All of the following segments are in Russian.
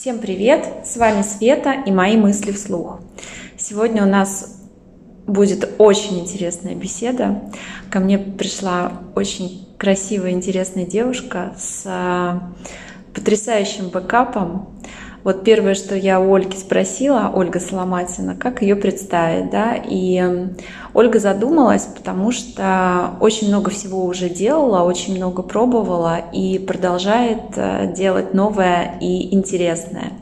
Всем привет! С вами Света и мои мысли вслух. Сегодня у нас будет очень интересная беседа. Ко мне пришла очень красивая, интересная девушка с а, потрясающим бэкапом. Вот первое, что я у Ольги спросила, Ольга Соломатина, как ее представить, да, и Ольга задумалась, потому что очень много всего уже делала, очень много пробовала и продолжает э, делать новое и интересное.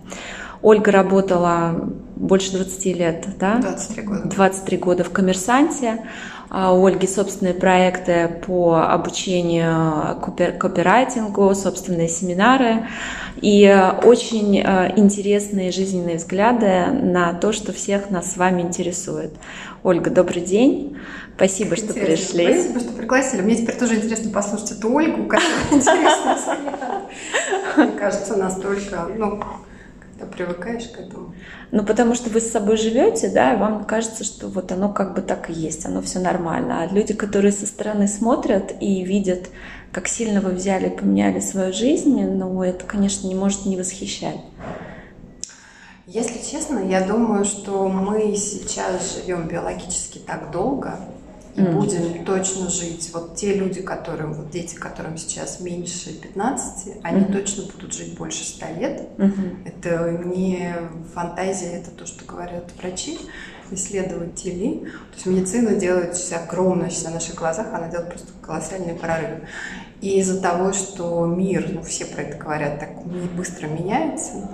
Ольга работала больше 20 лет, да? 23 года. 23 года в «Коммерсанте». А у Ольги собственные проекты по обучению копирайтингу, собственные семинары и очень э, интересные жизненные взгляды на то, что всех нас с вами интересует. Ольга, добрый день. Спасибо, Интересно. что пришли. Спасибо, что пригласили. Мне теперь тоже интересно послушать эту Ольгу, которая интересная Мне кажется, настолько, ну, когда привыкаешь к этому. Ну, потому что вы с собой живете, да, и вам кажется, что вот оно как бы так и есть, оно все нормально. А люди, которые со стороны смотрят и видят, как сильно вы взяли и поменяли свою жизнь, ну, это, конечно, не может не восхищать. Если честно, я думаю, что мы сейчас живем биологически так долго, и mm. будем точно жить. Вот те люди, которым, вот дети, которым сейчас меньше 15, они mm. точно будут жить больше 100 лет. Mm-hmm. Это не фантазия, это то, что говорят врачи, исследователи. То есть медицина делает огромное на наших глазах, она делает просто колоссальные прорывы. И из-за того, что мир, ну все про это говорят, так быстро меняется,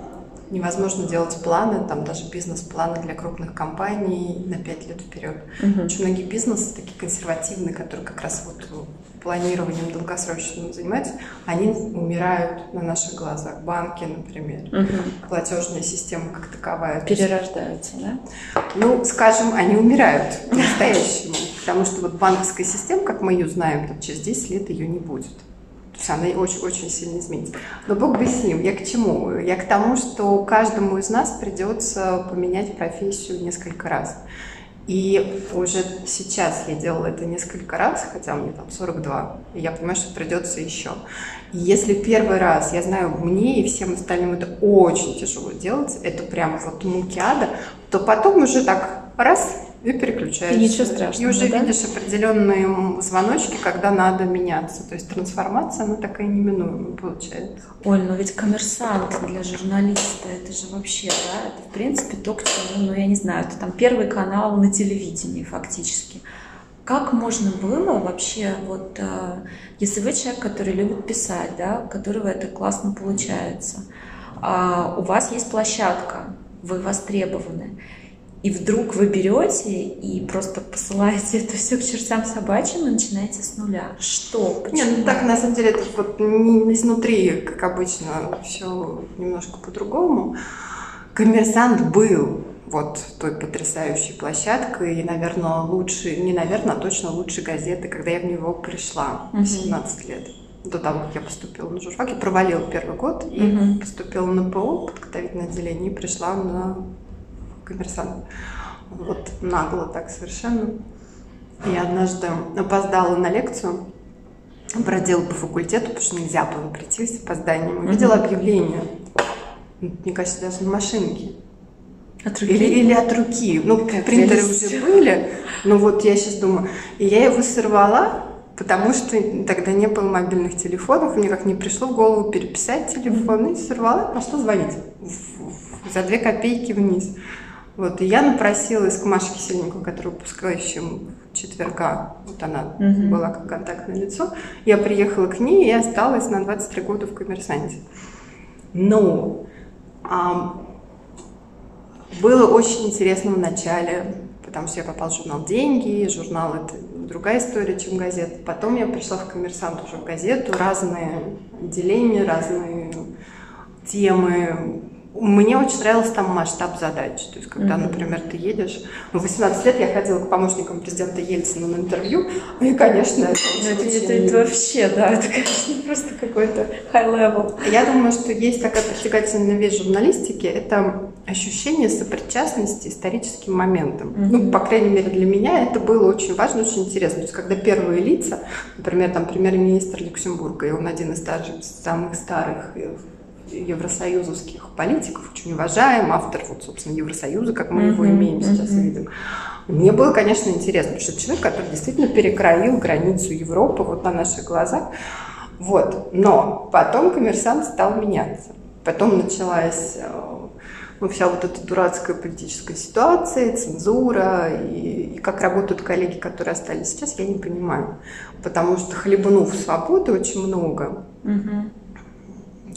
невозможно делать планы, там даже бизнес-планы для крупных компаний на 5 лет вперед. Угу. Очень многие бизнесы такие консервативные, которые как раз вот планированием долгосрочным занимаются, они умирают на наших глазах. Банки, например, угу. платежная система как таковая. Перерождаются, да? Ну, скажем, они умирают по-настоящему. Потому что вот банковская система, как мы ее знаем, там, через 10 лет ее не будет. Она очень-очень сильно изменится. Но Бог бы с ним. Я к чему? Я к тому, что каждому из нас придется поменять профессию несколько раз. И уже сейчас я делала это несколько раз, хотя мне там 42, и я понимаю, что придется еще. И если первый раз, я знаю, мне и всем остальным это очень тяжело делать, это прям вот муки то потом уже так раз и переключаешься. И ничего страшного. И уже да? видишь определенные звоночки, когда надо меняться. То есть трансформация, она такая неминуемая получается. Оль, но ведь коммерсант для журналиста, это же вообще, да, это в принципе то, к чему, ну я не знаю, это там первый канал на телевидении фактически. Как можно было вообще, вот, э, если вы человек, который любит писать, да, у которого это классно получается, а у вас есть площадка, вы востребованы, и вдруг вы берете и просто посылаете это все к чертям собачьим и начинаете с нуля. Что? Почему? Нет, ну так на самом деле это вот не изнутри, как обычно, все немножко по-другому. Коммерсант был вот той потрясающей площадкой и, наверное, лучше, не наверное, а точно лучшей газеты, когда я в него пришла в 17 лет до того, как я поступила на журфак. Я провалила первый год и uh поступила на ПО, подготовительное отделение, и пришла на коммерсант. Вот нагло так совершенно. Я однажды опоздала на лекцию, бродила по факультету, потому что нельзя было прийти с опозданием. Увидела объявление, мне кажется, даже на машинке. От руки? Или, или от руки. Ну, как принтеры уже были, но вот я сейчас думаю. И я его сорвала, потому что тогда не было мобильных телефонов, мне как не пришло в голову переписать телефон, и сорвала, пошла звонить за две копейки вниз. Вот, и я напросилась к Маше Кисельниковой, которая выпускающим четверга, вот она угу. была как контактное лицо, я приехала к ней и осталась на 23 года в коммерсанте. Но а, было очень интересно в начале, потому что я попала в журнал «Деньги», журнал – это другая история, чем газета. Потом я пришла в «Коммерсант» уже в газету, разные отделения, разные темы, мне очень нравился там масштаб задач. То есть, когда, например, ты едешь... В 18 лет я ходила к помощникам президента Ельцина на интервью, и, конечно, это, ну, это, это, это вообще, да, это, конечно, просто какой-то high level. Я думаю, что есть такая притягательная вещь журналистики, это ощущение сопричастности историческим моментам. Mm-hmm. Ну, по крайней мере, для меня это было очень важно, очень интересно. То есть, когда первые лица, например, там, премьер-министр Люксембурга, и он один из старших, самых старых евросоюзовских политиков, очень уважаем, автор, вот, собственно, Евросоюза, как мы его имеем сейчас видим. Мне было, конечно, интересно, потому что человек, который действительно перекроил границу Европы вот на наших глазах. Вот. Но потом коммерсант стал меняться. Потом началась э, ну, вся вот эта дурацкая политическая ситуация, цензура, и, и как работают коллеги, которые остались сейчас, я не понимаю. Потому что хлебнув свободы очень много, угу.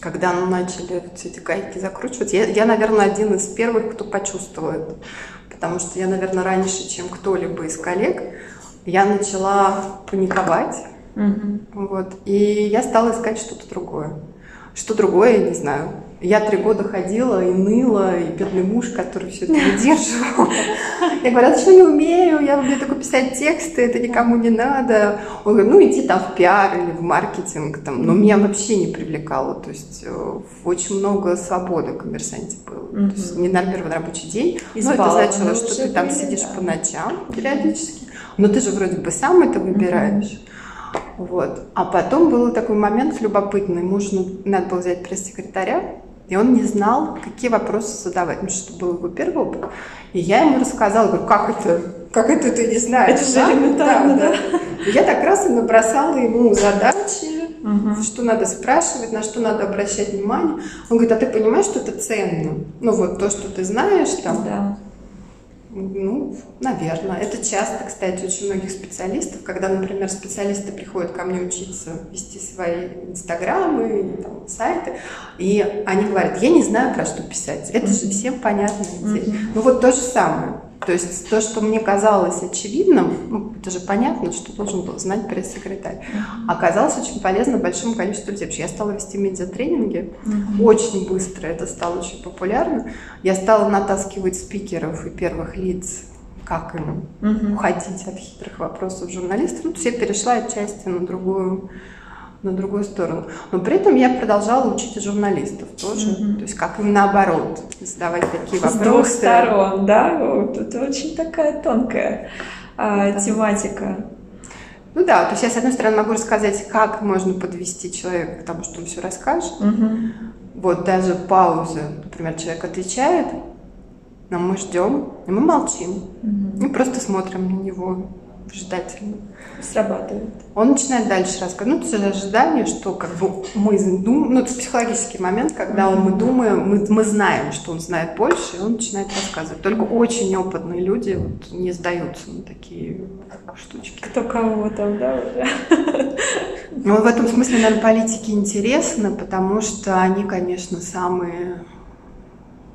Когда начали все эти гайки закручивать, я, я, наверное, один из первых, кто почувствовал это. Потому что я, наверное, раньше, чем кто-либо из коллег, я начала паниковать. Угу. Вот, и я стала искать что-то другое. Что другое, я не знаю. Я три года ходила и ныла, и бедный муж, который все это выдерживал. Я говорю, а что не умею, я умею только писать тексты, это никому не надо. Он говорит, ну иди там в пиар или в маркетинг, там. но меня вообще не привлекало. То есть э, очень много свободы в коммерсанте было. То есть ненормированный рабочий день. Но это значило, что ты там сидишь по ночам периодически. Но ты же вроде бы сам это выбираешь. Вот. А потом был такой момент любопытный. Мужу надо было взять пресс-секретаря, и он не знал, какие вопросы задавать, ну, что был его первый опыт. И я ему рассказала, говорю, как это, как это ты не знаешь? Это же элементарно, да, да. да. Я так раз и набросала ему задачи, угу. что надо спрашивать, на что надо обращать внимание. Он говорит, а ты понимаешь, что это ценно? Ну вот то, что ты знаешь там. Да ну, наверное. Это часто, кстати, очень многих специалистов, когда, например, специалисты приходят ко мне учиться вести свои инстаграмы, там, сайты, и они говорят, я не знаю, про что писать. Это же всем понятно. Mm-hmm. Ну вот то же самое. То есть то, что мне казалось очевидным, ну, это же понятно, что должен был знать пресс-секретарь, оказалось очень полезно большому количеству людей. Потому что я стала вести медиатренинги mm-hmm. очень быстро, это стало очень популярно. Я стала натаскивать спикеров и первых лиц как им mm-hmm. уходить от хитрых вопросов журналистов. Ну, все перешла отчасти на другую на другую сторону. Но при этом я продолжала учить журналистов тоже. Mm-hmm. То есть как им наоборот задавать такие вопросы. С двух сторон, да? Вот, это очень такая тонкая а, да. тематика. Ну да, то есть я с одной стороны могу рассказать, как можно подвести человека к тому, что он все расскажет. Угу. Вот даже паузы, например, человек отвечает, но мы ждем, и мы молчим. Угу. И просто смотрим на него выжидательно. Срабатывает. Он начинает дальше рассказывать. Ну, это ожидание, что как бы мы думаем, ну, это психологический момент, когда он, мы думаем, мы, мы знаем, что он знает больше, и он начинает рассказывать. Только очень опытные люди вот, не сдаются на такие штучки. Кто кого там, да, уже? Ну, в этом смысле, наверное, политики интересны, потому что они, конечно, самые,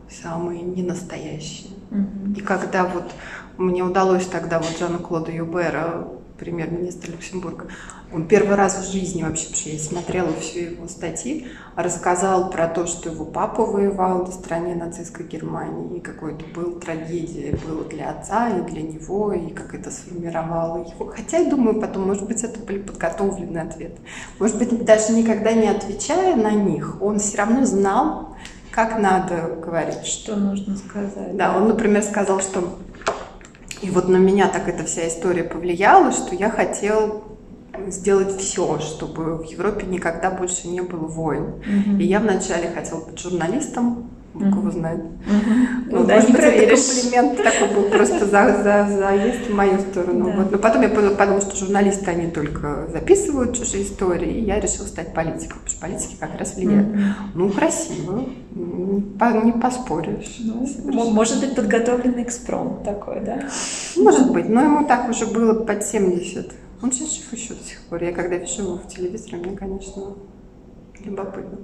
самые ненастоящие. Угу. И когда вот мне удалось тогда вот Жана Клода Юбера, премьер-министр Люксембурга, он первый раз в жизни вообще, я смотрела все его статьи, рассказал про то, что его папа воевал на стороне нацистской Германии, и какой это был трагедия было для отца и для него, и как это сформировало его. Хотя, я думаю, потом, может быть, это были подготовленные ответы. Может быть, даже никогда не отвечая на них, он все равно знал, как надо говорить. Что нужно сказать. Да, он, например, сказал, что и вот на меня так эта вся история повлияла, что я хотел сделать все, чтобы в Европе никогда больше не было войн. Угу. И я вначале хотела быть журналистом, Бог его знает. Ну, ну, да, может быть, это комплимент такой был просто за, за, заезд в мою сторону. Да. Вот. Но потом я подумала, что журналисты, они только записывают чужие истории, и я решила стать политиком, потому что политики как раз влияют. Mm-hmm. Ну, красиво, не поспоришь. Ну, может быть, подготовленный экспромт такой, да? Может быть, но ему так уже было под 70. Он сейчас жив еще до сих пор. Я когда вижу его в телевизоре, мне, конечно, любопытно.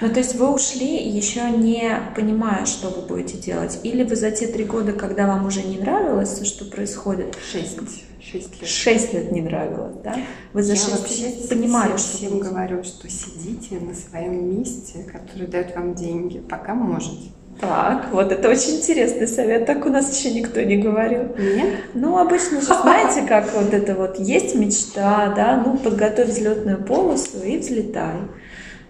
Ну, то есть вы ушли, еще не понимая, что вы будете делать? Или вы за те три года, когда вам уже не нравилось, что происходит? Шесть. Шесть лет. Шесть лет не нравилось, да? Вы за Я шесть лет понимали, что... Я всем говорю, что сидите на своем месте, который дает вам деньги, пока можете. Так, вот это очень интересный совет. Так у нас еще никто не говорил. Нет? Ну, обычно же знаете, как вот это вот есть мечта, да, ну, подготовь взлетную полосу и взлетай.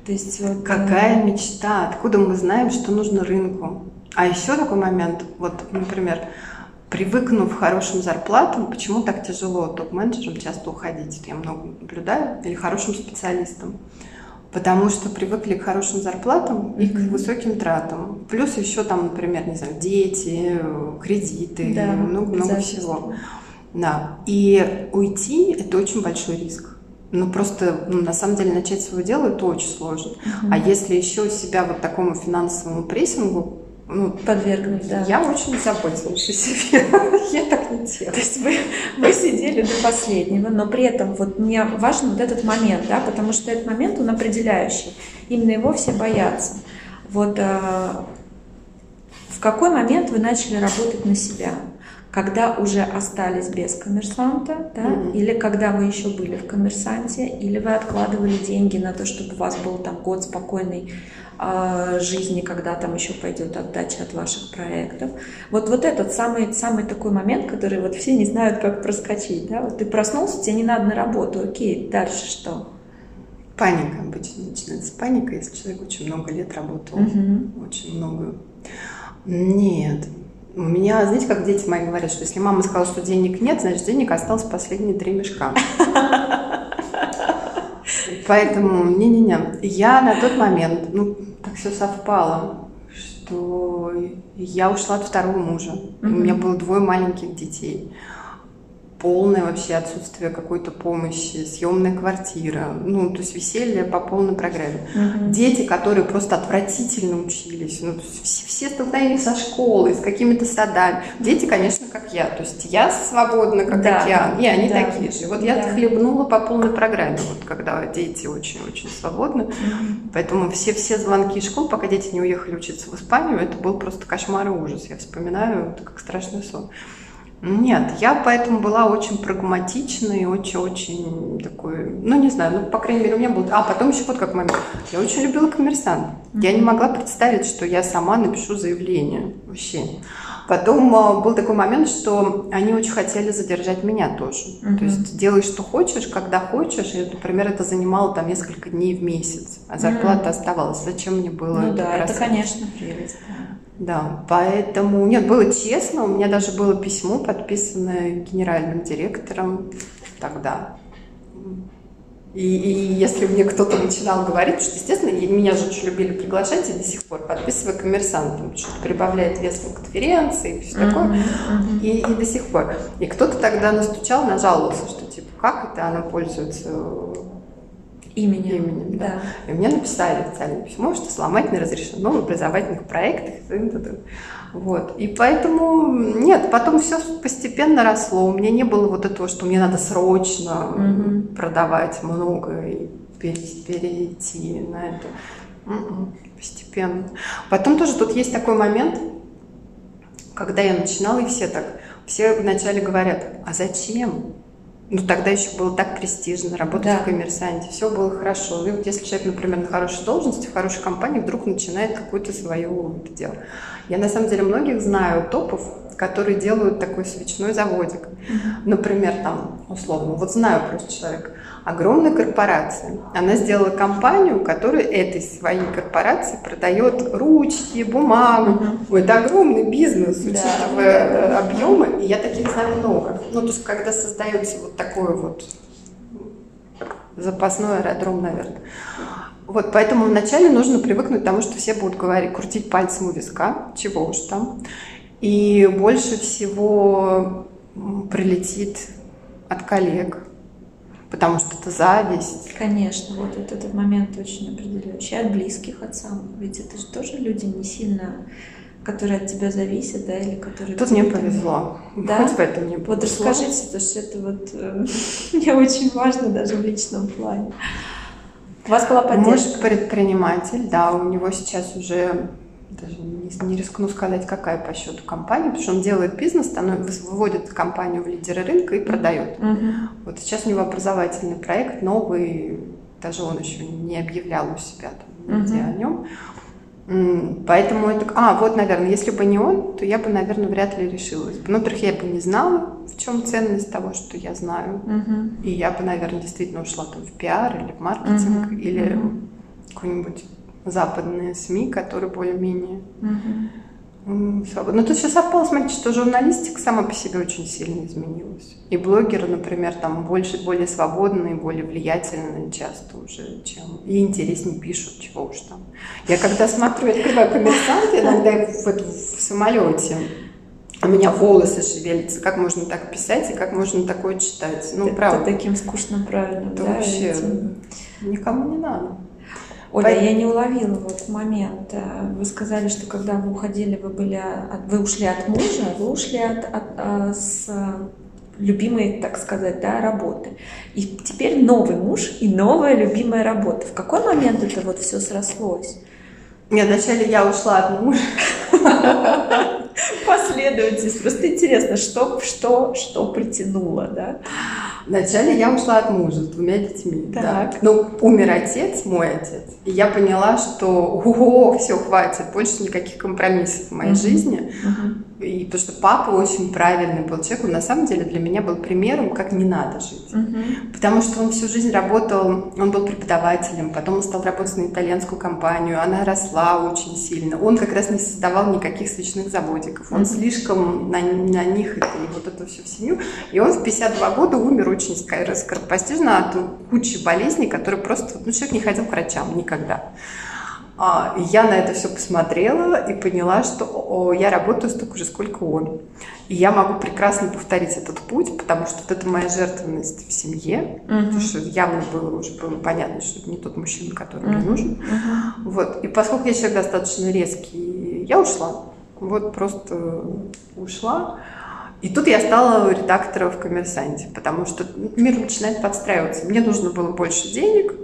То есть вот... Какая мечта? Откуда мы знаем, что нужно рынку? А еще такой момент, вот, например, привыкнув к хорошим зарплатам, почему так тяжело топ-менеджерам часто уходить? Я много наблюдаю, или хорошим специалистам. потому что привыкли к хорошим зарплатам и mm-hmm. к высоким тратам. Плюс еще там, например, не знаю, дети, кредиты, да, много-много всего. Да. И уйти – это очень большой риск. Ну, просто, ну, на самом деле, начать свое дело – это очень сложно. Uh-huh. А если еще себя вот такому финансовому прессингу ну, подвергнуть, да. Я очень заботилась о себе. я так не делала. То есть вы, вы сидели до последнего, но при этом вот мне важен вот этот момент, да, потому что этот момент, он определяющий. Именно его все боятся. Вот а, в какой момент вы начали работать на себя? Когда уже остались без коммерсанта, да, mm-hmm. или когда вы еще были в коммерсанте, или вы откладывали деньги на то, чтобы у вас был там год спокойной э, жизни, когда там еще пойдет отдача от ваших проектов. Вот, вот этот самый, самый такой момент, который вот все не знают, как проскочить. Да? Вот ты проснулся, тебе не надо на работу, окей, дальше что? Паника обычно начинается. Паника, если человек очень много лет работал, угу. очень много. Нет, у меня, знаете, как дети мои говорят, что если мама сказала, что денег нет, значит, денег осталось последние три мешка. Поэтому, не-не-не, я на тот момент, ну, так все совпало, что я ушла от второго мужа. У меня было двое маленьких детей полное вообще отсутствие какой-то помощи, съемная квартира, ну, то есть веселье по полной программе. Угу. Дети, которые просто отвратительно учились, ну, все, все столкновения со школой, с какими-то садами. Дети, конечно, как я, то есть я свободна, как да. океан, и они да. такие же. Вот да. я хлебнула по полной программе, вот когда дети очень-очень свободны. Угу. Поэтому все-все звонки из школ, пока дети не уехали учиться в Испанию, это был просто кошмар и ужас. Я вспоминаю, это как страшный сон. Нет, я поэтому была очень прагматичной очень-очень такой, ну не знаю, ну по крайней мере у меня был... А, потом еще вот как момент. Я очень любила коммерсант. Mm-hmm. Я не могла представить, что я сама напишу заявление вообще. Потом а, был такой момент, что они очень хотели задержать меня тоже. Mm-hmm. То есть делай, что хочешь, когда хочешь. И, например, это занимало там несколько дней в месяц, а зарплата mm-hmm. оставалась. Зачем мне было ну, это да, это, конечно, прелесть. Да, поэтому, нет, было честно, у меня даже было письмо, подписанное генеральным директором тогда. И, и если мне кто-то начинал говорить, что, естественно, меня же очень любили приглашать, и до сих пор подписывая коммерсантам, что прибавляет вес на конференции и все такое. Uh-huh. И, и до сих пор. И кто-то тогда настучал, нажаловался, что типа, как это она пользуется именем. именем да. Да. И мне написали официальное письмо, что сломать не разрешено в образовательных проектах. Вот. И поэтому, нет, потом все постепенно росло. У меня не было вот этого, что мне надо срочно угу. продавать много и перейти на это. М-м, постепенно. Потом тоже тут есть такой момент, когда я начинала, и все так, все вначале говорят, а зачем? Ну, тогда еще было так престижно работать да. в коммерсанте, все было хорошо. И вот если человек, например, на хорошей должности, в хорошей компании, вдруг начинает какое-то свое это дело. Я на самом деле многих знаю топов, которые делают такой свечной заводик. Например, там, условно, вот знаю просто человека, огромная корпорация. Она сделала компанию, которая этой своей корпорации продает ручки, бумагу. Угу. Это огромный бизнес, учитывая да. Э, объемы. И я таких знаю много. Ну, то есть, когда создается вот такой вот запасной аэродром, наверное. Вот, поэтому вначале нужно привыкнуть к тому, что все будут говорить, крутить пальцем у виска, чего уж там. И больше всего прилетит от коллег, потому что это зависть. Конечно, вот, вот этот момент очень определяющий. От близких, от самых. Ведь это же тоже люди не сильно которые от тебя зависят, да, или которые... Тут мне повезло. Да? Хоть в этом не повезло. Вот расскажите, потому что это вот э, мне очень важно даже в личном плане. У вас была поддержка? Муж предприниматель, да, у него сейчас уже даже не, не рискну сказать, какая по счету компания, потому что он делает бизнес, выводит компанию в лидеры рынка и продает. Uh-huh. Вот сейчас у него образовательный проект новый, даже он еще не объявлял у себя там нигде uh-huh. о нем. Поэтому это... А, вот, наверное, если бы не он, то я бы, наверное, вряд ли решилась. Ну, во-первых, я бы не знала, в чем ценность того, что я знаю. Uh-huh. И я бы, наверное, действительно ушла там в пиар или в маркетинг, uh-huh. или uh-huh. какой-нибудь западные СМИ, которые более-менее. Угу. Свободно. Но тут все совпало, смотрите, что журналистика сама по себе очень сильно изменилась. И блогеры, например, там больше, более свободные, более влиятельные часто уже, чем... И интереснее пишут, чего уж там. Я когда смотрю, я открываю коммерсант, иногда в, в, самолете, у меня волосы шевелятся, как можно так писать и как можно такое читать. Ну, это правда. таким скучным правильно, да? Вообще, этим... никому не надо. Оля, По... я не уловила вот момент. Э, вы сказали, что когда вы уходили, вы были, вы ушли от мужа, вы ушли от, от, от э, с любимой, так сказать, да, работы. И теперь новый муж и новая любимая работа. В какой момент это вот все срослось? Нет, вначале я ушла от мужа. Последовательность. Просто интересно, что, что, что притянуло, да? Вначале я ушла от мужа с двумя детьми. Так. Да. Ну, умер отец, мой отец. И я поняла, что ого, все, хватит, больше никаких компромиссов в моей uh-huh. жизни. Uh-huh. И потому что папа очень правильный был человек, он на самом деле для меня был примером, как не надо жить. Uh-huh. Потому что он всю жизнь работал, он был преподавателем, потом он стал работать на итальянскую компанию, она росла очень сильно. Он как раз не создавал никаких свечных заводиков, он uh-huh. слишком на, на них это, и вот эту всю семью. И он в 52 года умер очень скоропостижно от кучи болезней, которые просто, ну, человек не ходил к врачам никогда. А, я на это все посмотрела и поняла, что я работаю столько же, сколько он. И я могу прекрасно повторить этот путь, потому что вот это моя жертвенность в семье, uh-huh. потому что явно было уже было понятно, что это не тот мужчина, который uh-huh. мне нужен. Uh-huh. Вот. И поскольку я человек достаточно резкий, я ушла. Вот просто ушла. И тут я стала редактором в «Коммерсанте», потому что мир начинает подстраиваться. Мне нужно было больше денег,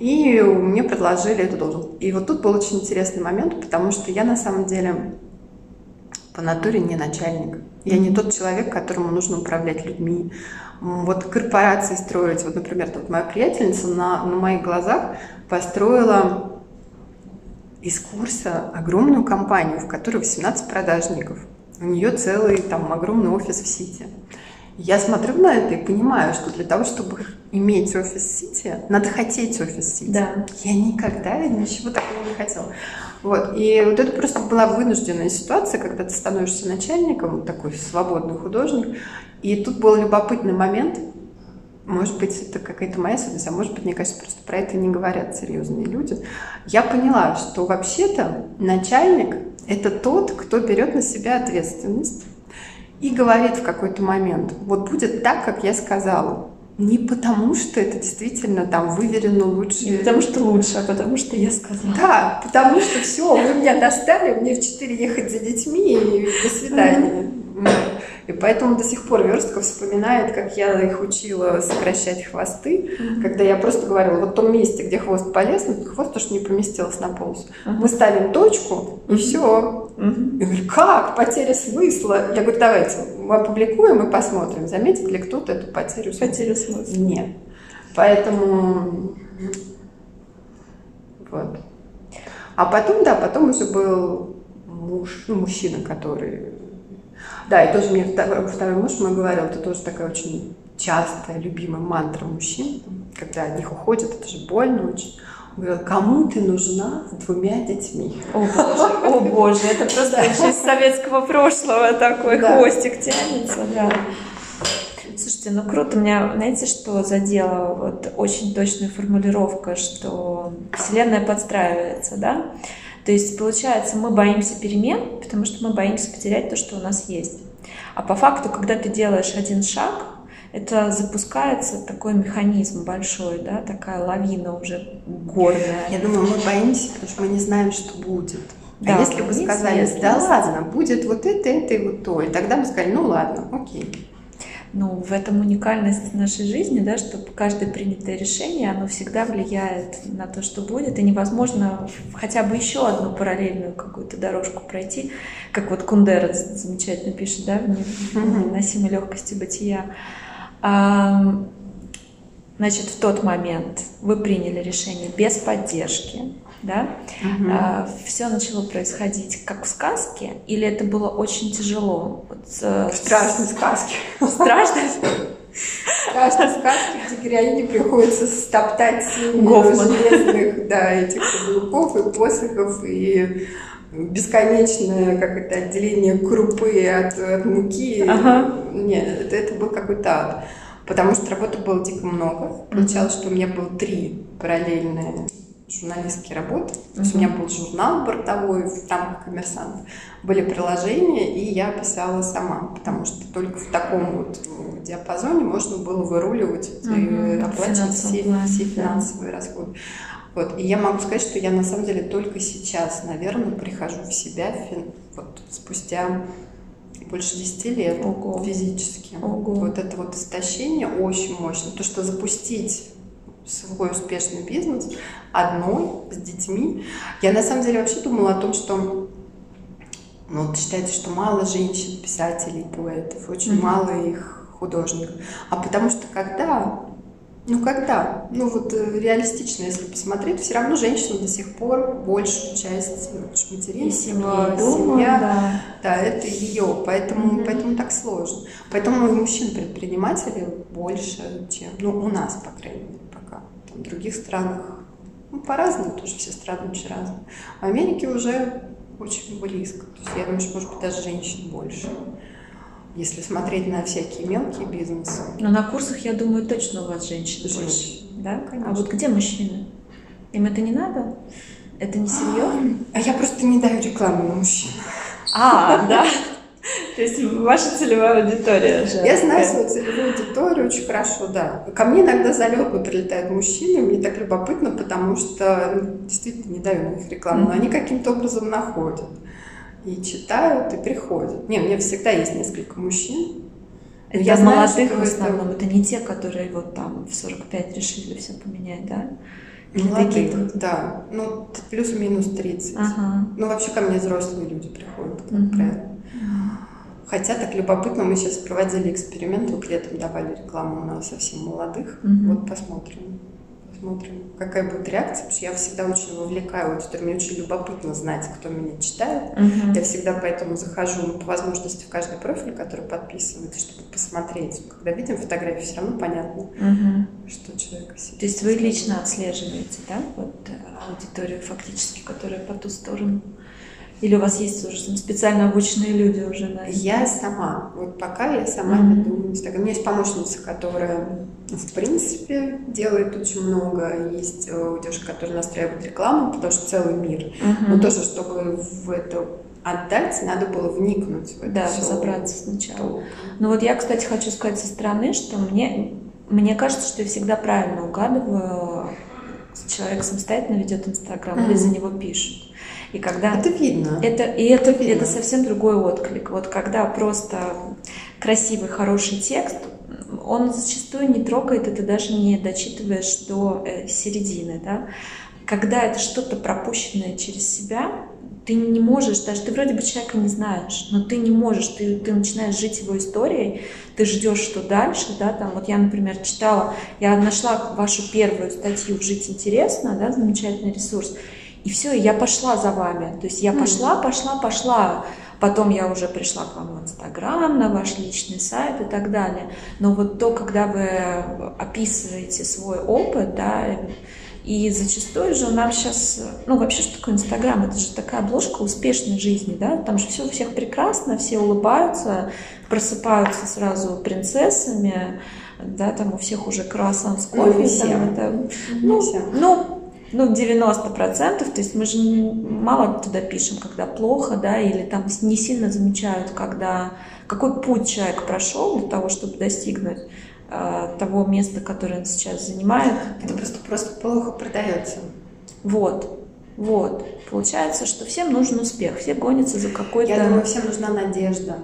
и мне предложили эту должность. И вот тут был очень интересный момент, потому что я на самом деле по натуре не начальник. Я не тот человек, которому нужно управлять людьми. Вот корпорации строить. Вот, например, вот моя приятельница на, на моих глазах построила из курса огромную компанию, в которой 18 продажников. У нее целый там огромный офис в Сити. Я смотрю на это и понимаю, что для того, чтобы иметь офис Сити, надо хотеть офис Сити. Да. Я никогда ничего такого не хотела. Вот. И вот это просто была вынужденная ситуация, когда ты становишься начальником, такой свободный художник. И тут был любопытный момент, может быть, это какая-то моя особенность, а может быть, мне кажется, просто про это не говорят серьезные люди. Я поняла, что вообще-то начальник – это тот, кто берет на себя ответственность и говорит в какой-то момент, вот будет так, как я сказала. Не потому, что это действительно там выверено лучше. Не потому, что лучше, а потому, что я сказала. Да, потому что все, вы меня достали, мне в 4 ехать за детьми и до свидания. И поэтому до сих пор Верстков вспоминает, как я их учила сокращать хвосты, mm-hmm. когда я просто говорила, вот в том месте, где хвост полез, но хвост тоже не поместился на полосу. Mm-hmm. Мы ставим точку, и mm-hmm. все. Mm-hmm. Я говорю, как? Потеря смысла. Я говорю, давайте, мы опубликуем и посмотрим, заметит ли кто-то эту потерю смысла. Потерю смысла. Нет. Поэтому вот. А потом, да, потом уже был муж, ну, мужчина, который да, и тоже мне второй, второй муж мой говорил, это тоже такая очень частая, любимая мантра мужчин, когда от них уходят, это же больно очень. Он говорил, кому ты нужна с двумя детьми? О боже, о боже, это просто из советского прошлого такой хвостик тянется, да. Слушайте, ну круто, меня, знаете, что задело? Вот очень точная формулировка, что Вселенная подстраивается, да? То есть, получается, мы боимся перемен, потому что мы боимся потерять то, что у нас есть. А по факту, когда ты делаешь один шаг, это запускается такой механизм большой, да, такая лавина уже горная. Я думаю, мы боимся, потому что мы не знаем, что будет. А да, а если бы сказали, да ладно, будет вот это, это и вот то, и тогда мы сказали, ну ладно, окей ну, в этом уникальность нашей жизни, да, что каждое принятое решение, оно всегда влияет на то, что будет, и невозможно хотя бы еще одну параллельную какую-то дорожку пройти, как вот Кундера замечательно пишет, да, в невыносимой легкости бытия. Значит, в тот момент вы приняли решение без поддержки, да, угу. а, все начало происходить как в сказке, или это было очень тяжело? Вот, э, Страшной сказке. Страшно? Страшной сказки, где героине приходится стоптать железных, да, этих каблуков и посохов, и бесконечное как это отделение крупы от, от муки. Ага. Нет, это, это был какой-то ад. Потому что работы было дико много. Получалось, что у меня было три параллельные журналистские работы. То есть у меня был журнал бортовой в рамках коммерсантов, были приложения, и я писала сама, потому что только в таком вот ну, диапазоне можно было выруливать и Мгм. оплачивать все, все да. финансовые расходы. Вот. И я могу сказать, что я на самом деле только сейчас, наверное, прихожу в себя вот, спустя больше 10 лет Ого. физически. Ого. Вот это вот истощение очень мощно. То, что запустить свой успешный бизнес одной, с детьми. Я на самом деле вообще думала о том, что ну, вот считается, что мало женщин, писателей, поэтов, очень Мгм. мало их художников. А потому что когда, ну когда, ну вот э, реалистично, если посмотреть, все равно женщина до сих пор большую часть И материнства, семья, да. да, это ее, поэтому, Мгм. поэтому так сложно. Поэтому и мужчин-предпринимателей больше, чем, ну, у нас, по крайней мере, в других странах, ну, по-разному тоже, все страны очень разные. В Америке уже очень близко. То есть я думаю, что, может быть, даже женщин больше. Если смотреть на всякие мелкие бизнесы. Но на курсах, я думаю, точно у вас женщин Женщин. больше. Да? Конечно. А вот где мужчины? Им это не надо? Это не серьезно? А я просто не даю рекламу на мужчин. А, да. То есть ваша целевая аудитория же. Я знаю свою целевую аудиторию очень хорошо, да. Ко мне иногда залетно прилетают мужчины, мне так любопытно, потому что ну, действительно не даю на них рекламу, но они каким-то образом находят и читают, и приходят. Не, у меня всегда есть несколько мужчин. Это Я знаю, молодых что в это- основном. Это не те, которые вот там в 45 решили все поменять, да? Или Молодых, да. Ну, плюс-минус 30. Ага. Ну, вообще ко мне взрослые люди приходят, как Мгм. правило. Хотя так любопытно, мы сейчас проводили эксперимент, вот летом давали рекламу на совсем молодых. Мгм. Вот посмотрим. Посмотрим, какая будет реакция, потому что я всегда очень вовлекаю аудиторию. Мне очень любопытно знать, кто меня читает. Мгм. Я всегда поэтому захожу, ну, по возможности, в каждый профиль, который подписывается, чтобы посмотреть. Когда видим фотографии, все равно понятно, Мгм. что человек себе. То есть вы лично отслеживаете, да, вот э, аудиторию фактически, которая по ту сторону? Или у вас есть уже специально обученные люди уже это? Я сама. Вот пока я сама Мгм. веду Инстаграм. У меня есть помощница, которая, в принципе, делает очень много. Есть э, девушка, которая настраивает рекламу, потому что целый мир. Мгм. Но тоже, чтобы в это отдать, надо было вникнуть в это Да, всё. разобраться сначала. То- Ну вот я, кстати, хочу сказать со стороны, что мне, мне кажется, что я всегда правильно угадываю, человек самостоятельно ведет Инстаграм или Мгм. за него пишут. И когда Это видно. Это, и это, Это видно. это совсем другой отклик. Вот когда просто красивый, хороший текст, он зачастую не трогает, и ты даже не дочитываешь до э, середины. Да? Когда это что-то пропущенное через себя, ты не можешь, даже ты вроде бы человека не знаешь, но ты не можешь, ты, ты начинаешь жить его историей, ты ждешь, что дальше, да, там, вот я, например, читала, я нашла вашу первую статью в «Жить интересно», да, замечательный ресурс, и все, и я пошла за вами. То есть я Мгм. пошла, пошла, пошла. Потом я уже пришла к вам в Инстаграм, на ваш личный сайт и так далее. Но вот то, когда вы описываете свой опыт, да, и зачастую же нам сейчас, ну вообще, что такое Инстаграм? Это же такая обложка успешной жизни, да? Там же все у всех прекрасно, все улыбаются, просыпаются сразу принцессами, да, там у всех уже круассан с Ну, кофе, не все. там это, ну, ну, ну, 90 процентов, то есть мы же мало туда пишем, когда плохо, да, или там не сильно замечают, когда какой путь человек прошел для того, чтобы достигнуть э, того места, которое он сейчас занимает. Это просто, просто плохо продается. Вот, вот. Получается, что всем нужен успех, все гонятся за какой-то... Я думаю, всем нужна надежда,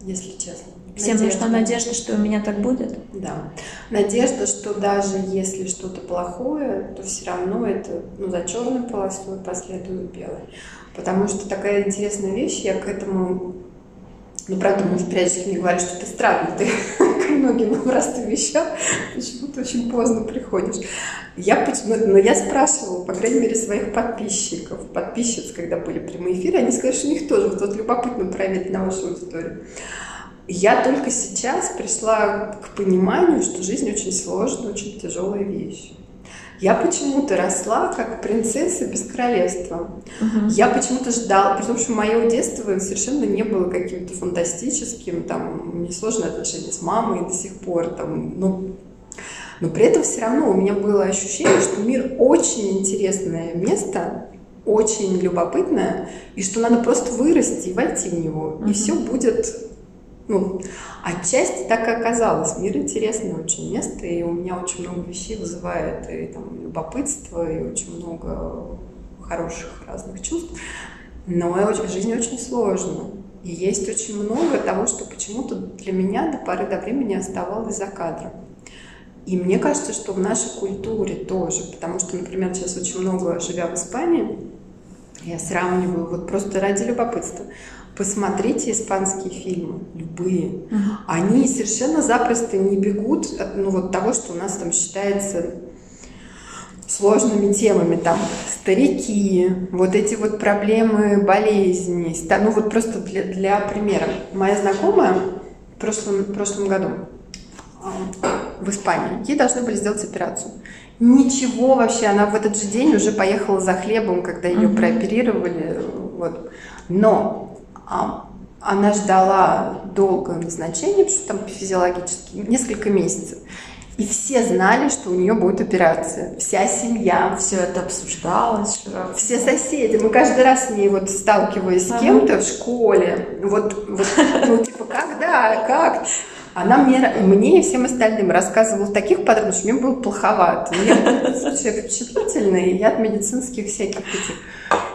если честно. Всем нужна надежда, что у меня так будет. Да. Надежда, что даже если что-то плохое, то все равно это ну, за черной полосой последует белой. Потому что такая интересная вещь, я к этому ну, правда, муж периодически мне говорит, что ты странный, ты к многим простым вещам почему-то очень поздно приходишь. Я, почему- но я спрашивала, по крайней мере, своих подписчиков, подписчиц, когда были прямые эфиры, они сказали, что у них тоже вот, вот любопытно проверить на вашу аудиторию. Я только сейчас пришла к пониманию, что жизнь очень сложная, очень тяжелая вещь. Я почему-то росла как принцесса без королевства. Uh-huh. Я почему-то ждала, потому что мое детство совершенно не было каким-то фантастическим, там, у меня сложные отношения с мамой до сих пор, там, ну, но при этом все равно у меня было ощущение, что мир очень интересное место, очень любопытное, и что надо просто вырасти и войти в него, uh-huh. и все будет ну, отчасти так и оказалось. Мир интересное очень место, и у меня очень много вещей вызывает и там, любопытство, и очень много хороших разных чувств. Но жизнь очень сложна. И есть очень много того, что почему-то для меня до поры до времени оставалось за кадром. И мне кажется, что в нашей культуре тоже, потому что, например, сейчас очень много, живя в Испании, я сравниваю вот просто ради любопытства. Посмотрите испанские фильмы, любые. Uh-huh. Они совершенно запросто не бегут от ну, вот того, что у нас там считается сложными темами, там старики, вот эти вот проблемы болезни. Ну вот просто для, для примера. Моя знакомая в прошлом, в прошлом году в Испании, ей должны были сделать операцию. Ничего вообще, она в этот же день уже поехала за хлебом, когда ее uh-huh. прооперировали. Вот. Но она ждала долго назначения, потому что там физиологически, несколько месяцев. И все знали, что у нее будет операция. Вся семья. Все это обсуждалось. Все соседи. Мы каждый раз с ней вот сталкиваясь с кем-то в школе. Вот, вот ну, типа, когда, как? Она мне, мне и всем остальным рассказывала таких подробностей, что мне было плоховато. Я человек впечатлительный, я от медицинских всяких этих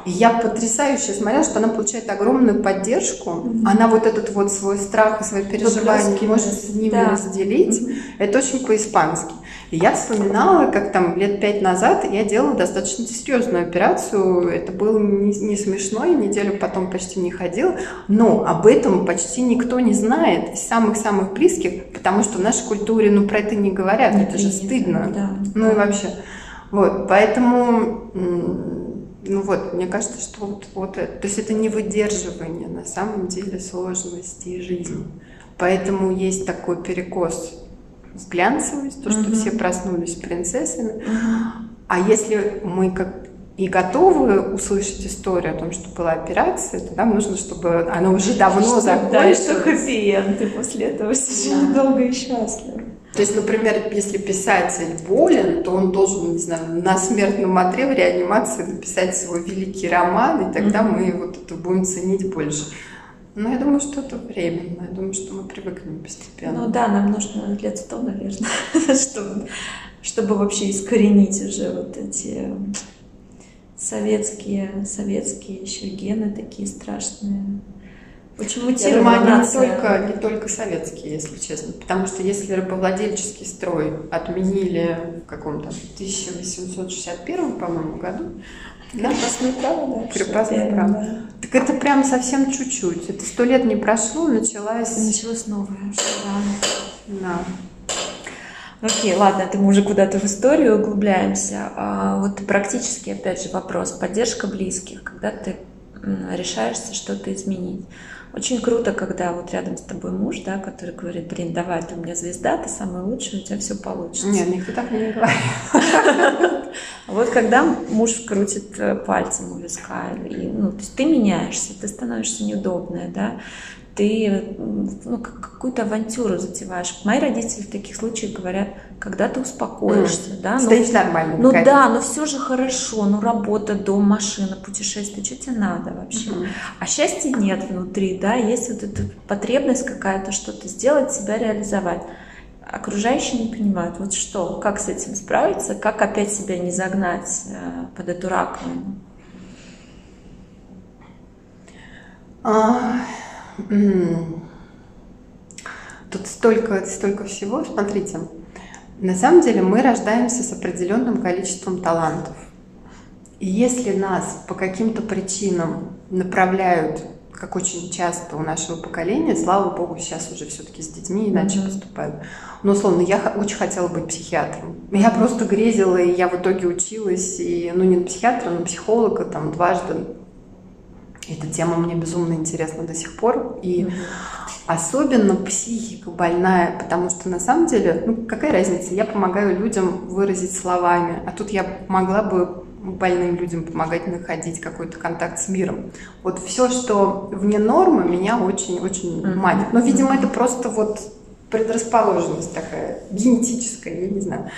и я потрясающе смотрела, что она получает огромную поддержку. Mm-hmm. Она вот этот вот свой страх и свои переживания может с ними да. разделить. Mm-hmm. Это очень по-испански. И я вспоминала, как там лет пять назад я делала достаточно серьезную операцию. Это было не, не смешно, я неделю потом почти не ходила. Но об этом почти никто не знает из самых-самых близких, потому что в нашей культуре, ну, про это не говорят, это, это же стыдно. Да. Ну и вообще. Вот, поэтому ну вот, мне кажется, что вот, вот это, то есть это не выдерживание на самом деле сложностей жизни. Поэтому есть такой перекос с глянцевость, то, что mm-hmm. все проснулись принцессами. Mm-hmm. А если мы как и готовы услышать историю о том, что была операция, то нам нужно, чтобы она уже давно что, закончилась. Да, и что хэппи-энд, и после этого да. долго и счастливо. То есть, например, если писатель болен, то он должен, не знаю, на смертном одре в реанимации написать свой великий роман, и тогда mm-hmm. мы вот это будем ценить больше. Но я думаю, что это временно. Я думаю, что мы привыкнем постепенно. Ну да, нам нужно лет сто, наверное, чтобы, чтобы вообще искоренить уже вот эти советские, советские еще гены такие страшные. Почему они не только, не только советские, если честно. Потому что если рабовладельческий строй отменили в каком-то 1861, по-моему, году, Крепостное право, да. Крепостное право. Да. Так это прям совсем чуть-чуть. Это сто лет не прошло, началась... Началось новое, да. Да. Окей, ладно, это мы уже куда-то в историю углубляемся. А вот практически, опять же, вопрос. Поддержка близких, когда ты решаешься что-то изменить. Очень круто, когда вот рядом с тобой муж, да, который говорит, блин, давай, ты у меня звезда, ты самый лучший, у тебя все получится. Нет, никто так не говорит. Вот когда муж крутит э, пальцем у виска, и, ну, то есть ты меняешься, ты становишься неудобная, да, ты ну, какую-то авантюру затеваешь. Мои родители в таких случаях говорят, когда ты успокоишься, mm. да, ну, Стоишь нормально. Ну да, но все же хорошо, ну работа, дом, машина, путешествие, что тебе надо вообще? Mm-hmm. А счастья нет внутри, да, есть вот эта потребность какая-то что-то сделать, себя реализовать. Окружающие не понимают, вот что, как с этим справиться, как опять себя не загнать э, под эту раковину. А, Тут столько, столько всего. Смотрите, на самом деле мы рождаемся с определенным количеством талантов. И если нас по каким-то причинам направляют, как очень часто у нашего поколения, слава богу, сейчас уже все-таки с детьми иначе mm-hmm. поступают. Но, условно, я очень хотела быть психиатром. Я просто грезила, и я в итоге училась, и, ну, не на психиатра, но психолога там дважды эта тема мне безумно интересна до сих пор. И особенно психика больная, потому что на самом деле, ну какая разница, я помогаю людям выразить словами, а тут я могла бы больным людям помогать находить какой-то контакт с миром. Вот все, что вне нормы, меня очень-очень mm-hmm. манит. Но, видимо, это просто вот предрасположенность такая, генетическая, я не знаю.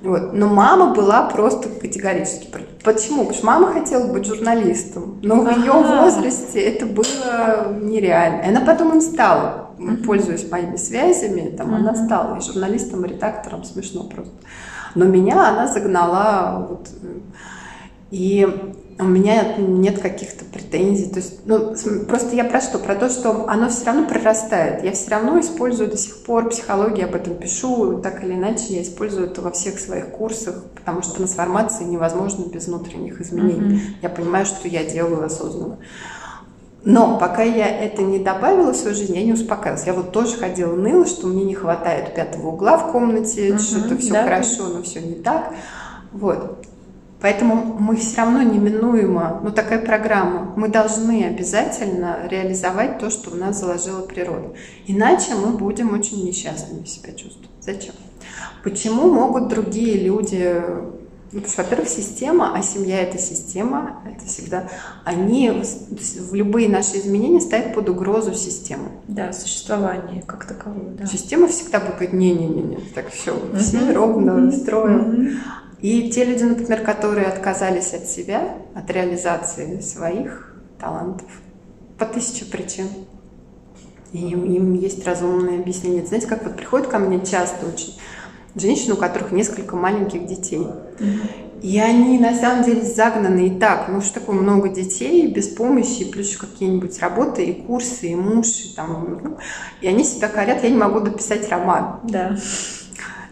Вот. Но мама была просто категорически против. Почему? Потому что мама хотела быть журналистом, но в ее возрасте это было нереально. И она потом им стала, пользуясь моими связями, там, она стала и журналистом, и редактором, смешно просто. Но меня она загнала вот, и у меня нет каких-то претензий. То есть, ну, просто я про что? Про то, что оно все равно прорастает. Я все равно использую до сих пор психологию, об этом пишу, так или иначе я использую это во всех своих курсах, потому что трансформация невозможна без внутренних изменений. Mm-hmm. Я понимаю, что я делаю осознанно. Но пока я это не добавила в свою жизнь, я не успокаивалась. Я вот тоже ходила, ныла, что мне не хватает пятого угла в комнате, mm-hmm, что-то все да. хорошо, но все не так. Вот. Поэтому мы все равно неминуемо, ну такая программа, мы должны обязательно реализовать то, что в нас заложила природа. Иначе мы будем очень несчастными себя чувствовать. Зачем? Почему могут другие люди ну, потому что, во-первых, система, а семья это система, это всегда, они в любые наши изменения ставят под угрозу систему. Да, существование как таковое. Да. Система всегда будет говорить, не-не-не, так все, все ровно строим. И те люди, например, которые отказались от себя, от реализации своих талантов по тысяче причин. И им, им есть разумное объяснение. Знаете, как вот приходят ко мне часто очень женщины, у которых несколько маленьких детей. И они на самом деле загнаны и так, ну что такое много детей без помощи, плюс какие-нибудь работы и курсы, и муж, и там, ну, и они себя корят, я не могу дописать роман. Да.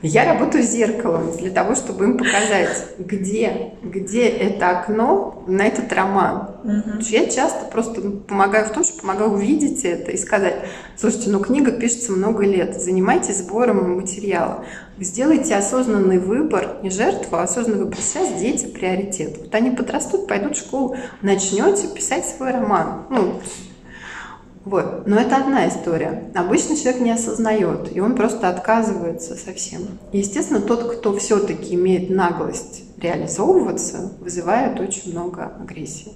Я работаю зеркалом для того, чтобы им показать, где, где это окно на этот роман. Угу. Я часто просто помогаю в том, что помогаю увидеть это и сказать, слушайте, ну книга пишется много лет, занимайтесь сбором материала. Сделайте осознанный выбор, не жертву, а осознанный выбор. Сейчас дети приоритет. Вот они подрастут, пойдут в школу, начнете писать свой роман. Ну, вот. Но это одна история. Обычно человек не осознает, и он просто отказывается совсем. И, естественно, тот, кто все-таки имеет наглость реализовываться, вызывает очень много агрессии.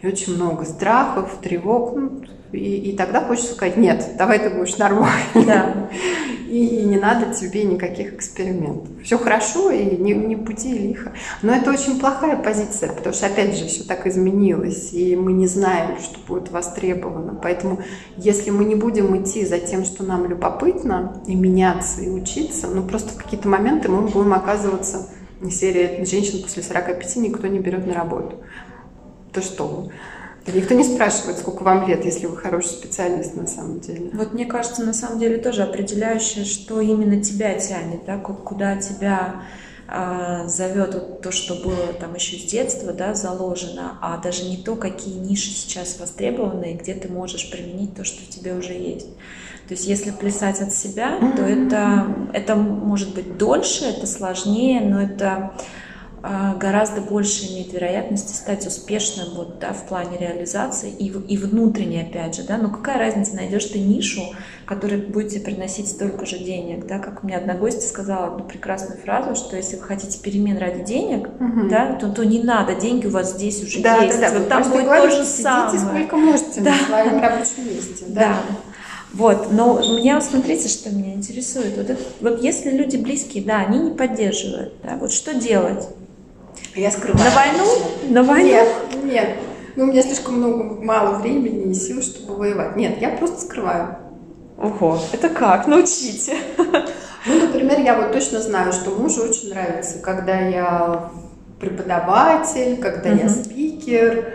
И очень много страхов, тревог. Ну, и, и тогда хочется сказать, нет, давай ты будешь нормально. Да. И, и не надо тебе никаких экспериментов. Все хорошо, и не, не пути лихо. Но это очень плохая позиция, потому что, опять же, все так изменилось, и мы не знаем, что будет востребовано. Поэтому, если мы не будем идти за тем, что нам любопытно, и меняться, и учиться, ну, просто в какие-то моменты мы будем оказываться серии «Женщин после 45 никто не берет на работу». То что? Никто не спрашивает, сколько вам лет, если вы хороший специалист на самом деле. Вот мне кажется, на самом деле тоже определяющее, что именно тебя тянет, да, куда тебя э, зовет вот то, что было там еще с детства, да, заложено, а даже не то, какие ниши сейчас востребованы и где ты можешь применить то, что в тебе уже есть. То есть если плясать от себя, то это, это может быть дольше, это сложнее, но это гораздо больше имеет вероятности стать успешным вот, да, в плане реализации и, и внутренне, опять же, да, но какая разница, найдешь ты нишу, которая будет тебе приносить столько же денег, да, как у меня одна гостья сказала одну прекрасную фразу, что если вы хотите перемен ради денег, угу. да, то, то не надо, деньги у вас здесь уже да, есть, да, да. вот там будет то же самое. сколько можете да. на своем рабочем месте, да. да. Вот, но меня, смотрите, что меня интересует. Вот, это, вот если люди близкие, да, они не поддерживают, да, вот что делать? Я скрываю. На войну? На войну? Нет, нет. Ну, у меня слишком много, мало времени и сил, чтобы воевать. Нет, я просто скрываю. Ого, это как? Научите. Ну, например, я вот точно знаю, что мужу очень нравится, когда я преподаватель, когда uh-huh. я спикер,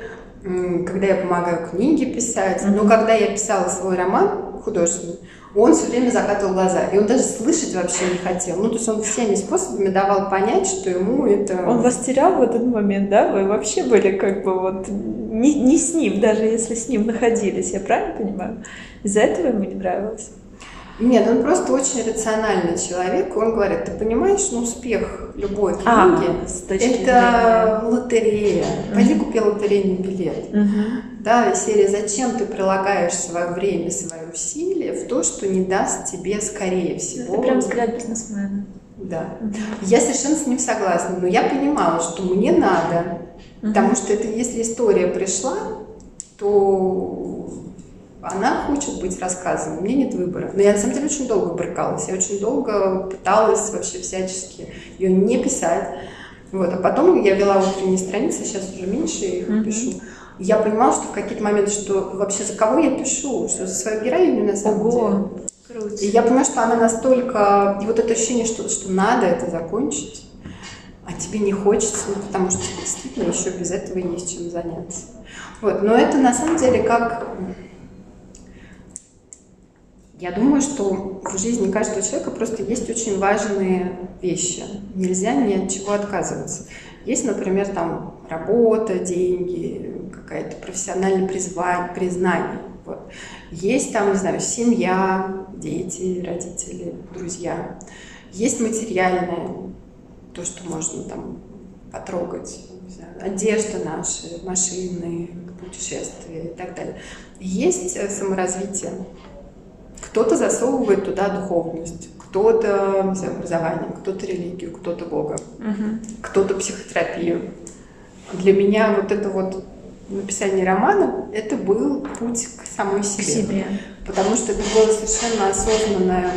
когда я помогаю книги писать. Uh-huh. Но когда я писала свой роман художественный, он все время закатывал глаза. И он даже слышать вообще не хотел. Ну, то есть он всеми способами давал понять, что ему это... Он вас терял в этот момент, да? Вы вообще были как бы вот не, не с ним, даже если с ним находились. Я правильно понимаю? Из-за этого ему не нравилось? Нет, он просто очень рациональный человек. Он говорит, ты понимаешь, ну, успех любой книги а, это зрения. лотерея. Пойди купи лотерейный билет. Угу. Да, серия «Зачем ты прилагаешь свое время, свое усилие в то, что не даст тебе, скорее всего...» Это прям взгляд бизнесмена. Да. Угу. Я совершенно с ним согласна, но я понимала, что мне надо, угу. потому что это если история пришла, то она хочет быть рассказана, у меня нет выбора. Но я на самом деле очень долго брыкалась, я очень долго пыталась вообще всячески ее не писать. Вот. А потом я вела утренние страницы, сейчас уже меньше их mm-hmm. пишу. Я понимала, что в какие-то моменты, что вообще за кого я пишу, что за свою героиню на самом Ого. деле. Круто. И я понимаю, что она настолько... И вот это ощущение, что, что надо это закончить, а тебе не хочется, ну, потому что действительно еще без этого есть чем заняться. Вот. Но это на самом деле как я думаю, что в жизни каждого человека просто есть очень важные вещи. Нельзя ни от чего отказываться. Есть, например, там работа, деньги, какая-то профессиональное призвание, признание. Вот. Есть там, не знаю, семья, дети, родители, друзья. Есть материальное, то, что можно там потрогать, одежда наши, машины, путешествия и так далее. Есть э, саморазвитие, кто-то засовывает туда духовность, кто-то знаю, образование, кто-то религию, кто-то Бога, угу. кто-то психотерапию. Для меня вот это вот написание романа, это был путь к самой себе. К себе. Потому что это было совершенно осознанное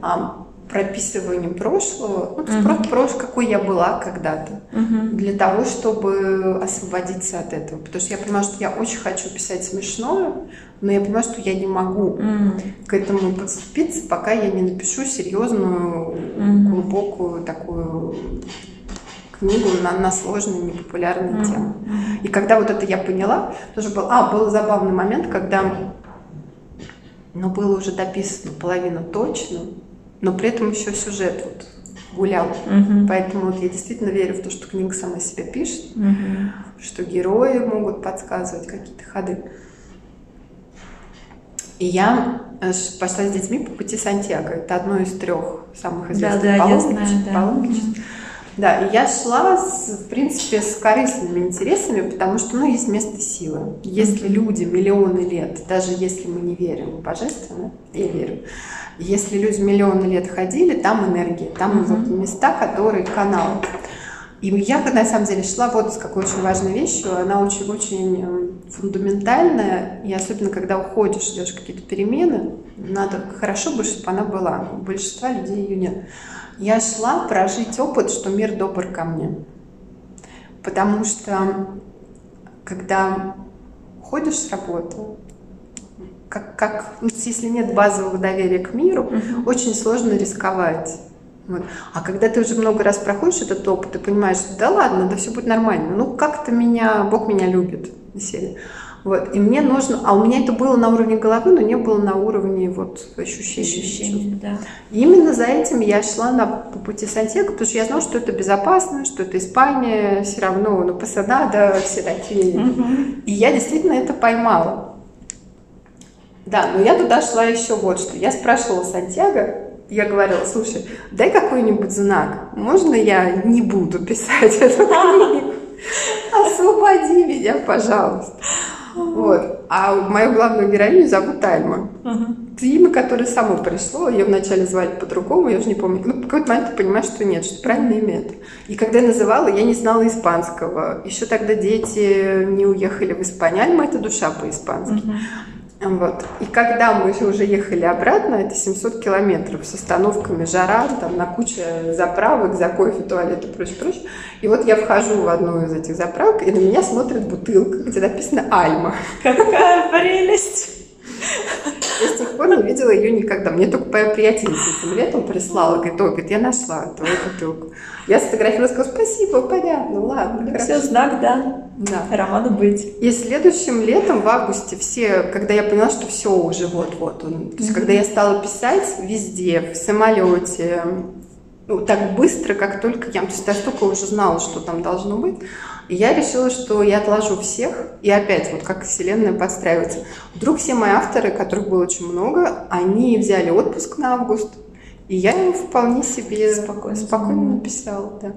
а, прописыванием прошлого, ну, есть просто прошлое, какой я была когда-то, uh для того, чтобы освободиться от этого. Потому что я понимаю, что я очень хочу писать смешное, но я понимаю, что я не могу mm. к этому подступиться, пока я не напишу серьезную, mm. глубокую такую книгу на, на сложные, непопулярные темы. И когда вот это я поняла, тоже был, а, был забавный момент, когда, ну, было уже дописано половину точно, но при этом еще сюжет вот гулял. Угу. Поэтому вот я действительно верю в то, что книга сама себя пишет, угу. что герои могут подсказывать какие-то ходы. И я э, пошла с детьми по пути Сантьяго. Это одно из трех самых известных да, да, паломничеств. Да. Паломничеств. Да, и я шла, с, в принципе, с корыстными интересами, потому что, ну, есть место силы. Если люди миллионы лет, даже если мы не верим в божественное, я верю, если люди миллионы лет ходили, там энергия, там mm-hmm. вот места, которые каналы. И я, на самом деле, шла вот с какой очень важной вещью. Она очень-очень эм, фундаментальная. И особенно, когда уходишь, делаешь какие-то перемены, надо хорошо бы, чтобы она была. У большинства людей ее нет. Я шла прожить опыт, что мир добр ко мне. Потому что, когда ходишь с работы, как, как ну, если нет базового доверия к миру, угу. очень сложно рисковать. Вот. А когда ты уже много раз проходишь этот опыт, ты понимаешь, да ладно, да все будет нормально. Ну как-то меня, Бог меня любит. Серии. Вот. И мне нужно, а у меня это было на уровне головы, но не было на уровне вот ощущений. Ощущений, да. И именно за этим я шла на, по пути Сантьяго, потому что я знала, что это безопасно, что это Испания, все равно, ну, Пасадада, все такие. Угу. И я действительно это поймала. Да, но я туда шла еще вот что. Я спрашивала Сантьяго, я говорила, слушай, дай какой-нибудь знак, можно я не буду писать эту книгу? Освободи меня, пожалуйста. Вот. А мою главную героиню зовут Альма. Это имя, которое само пришло. Ее вначале звали по-другому, я уже не помню. Ну, в какой-то момент ты понимаешь, что нет, что правильное имя это. И когда я называла, я не знала испанского. Еще тогда дети не уехали в Испанию. Альма – это душа по-испански. Вот. И когда мы уже ехали обратно, это 700 километров с остановками, жара, там на куче заправок, за кофе, туалет и прочее, прочее. И вот я вхожу в одну из этих заправок, и на меня смотрит бутылка, где написано «Альма». Какая прелесть! Я с тех пор не видела ее никогда. Мне только моя приятельница этим летом прислала, говорит, ой, говорит, я нашла твою бутылку. Я сфотографировала, сказала, спасибо, понятно, ладно. Ну, все, знак, да. Да. Роману быть. И следующим летом, в августе, все, когда я поняла, что все уже вот-вот, он, то есть mm-hmm. когда я стала писать везде, в самолете, ну, так быстро, как только я, то есть я столько уже знала, что там должно быть, И я решила, что я отложу всех, и опять, вот как вселенная подстраивается. Вдруг все мои авторы, которых было очень много, они взяли отпуск на август, и я им вполне себе спокойно, спокойно написала. Да.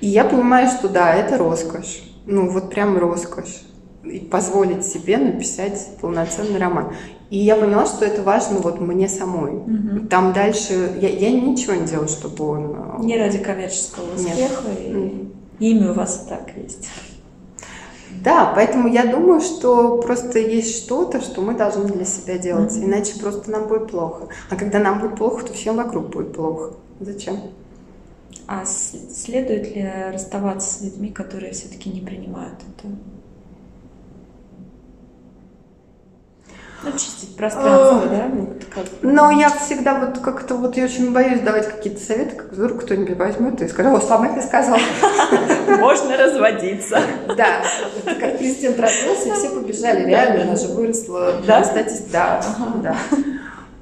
И я понимаю, что да, это роскошь. Ну, вот прям роскошь. И позволить себе написать полноценный роман. И я поняла, что это важно вот мне самой. Угу. Там дальше я, я ничего не делаю, чтобы он... Э, не ради коммерческого успеха. Нет. И имя у вас так есть. Да, поэтому я думаю, что просто есть что-то, что мы должны для себя делать, mm-hmm. иначе просто нам будет плохо. А когда нам будет плохо, то всем вокруг будет плохо. Зачем? А следует ли расставаться с людьми, которые все-таки не принимают это? Ну, чистить пространство, да? Но я всегда вот как-то вот я очень боюсь давать какие-то советы, как вдруг кто-нибудь возьмет и скажет, о, сама ты сказала. Можно разводиться. Да, это как президент развелся, и все побежали, реально, она же выросла. Да, статистика, да, да.